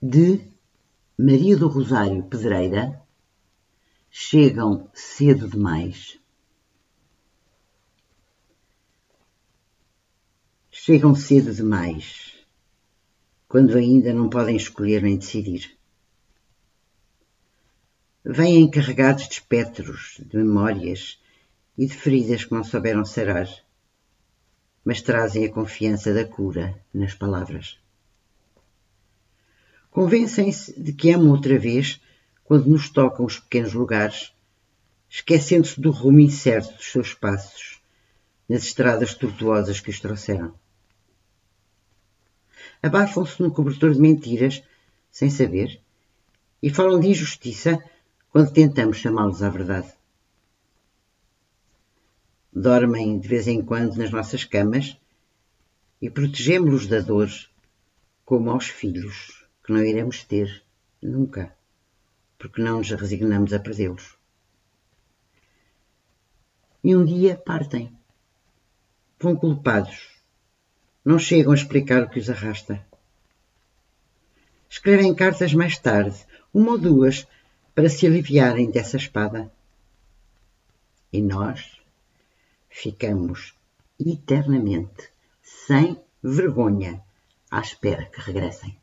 de Maria do Rosário Pedreira chegam cedo demais. Chegam cedo demais, quando ainda não podem escolher nem decidir. Vêm carregados de espectros, de memórias e de feridas que não souberam sarar, mas trazem a confiança da cura nas palavras. Convencem-se de que amam outra vez quando nos tocam os pequenos lugares, esquecendo-se do rumo incerto dos seus passos, nas estradas tortuosas que os trouxeram. Abafam-se no cobertor de mentiras, sem saber, e falam de injustiça quando tentamos chamá-los à verdade. Dormem de vez em quando nas nossas camas e protegemos-los da dor, como aos filhos que não iremos ter nunca, porque não nos resignamos a perdê-los. E um dia partem. Vão culpados. Não chegam a explicar o que os arrasta. Escrevem cartas mais tarde, uma ou duas, para se aliviarem dessa espada. E nós ficamos eternamente, sem vergonha, à espera que regressem.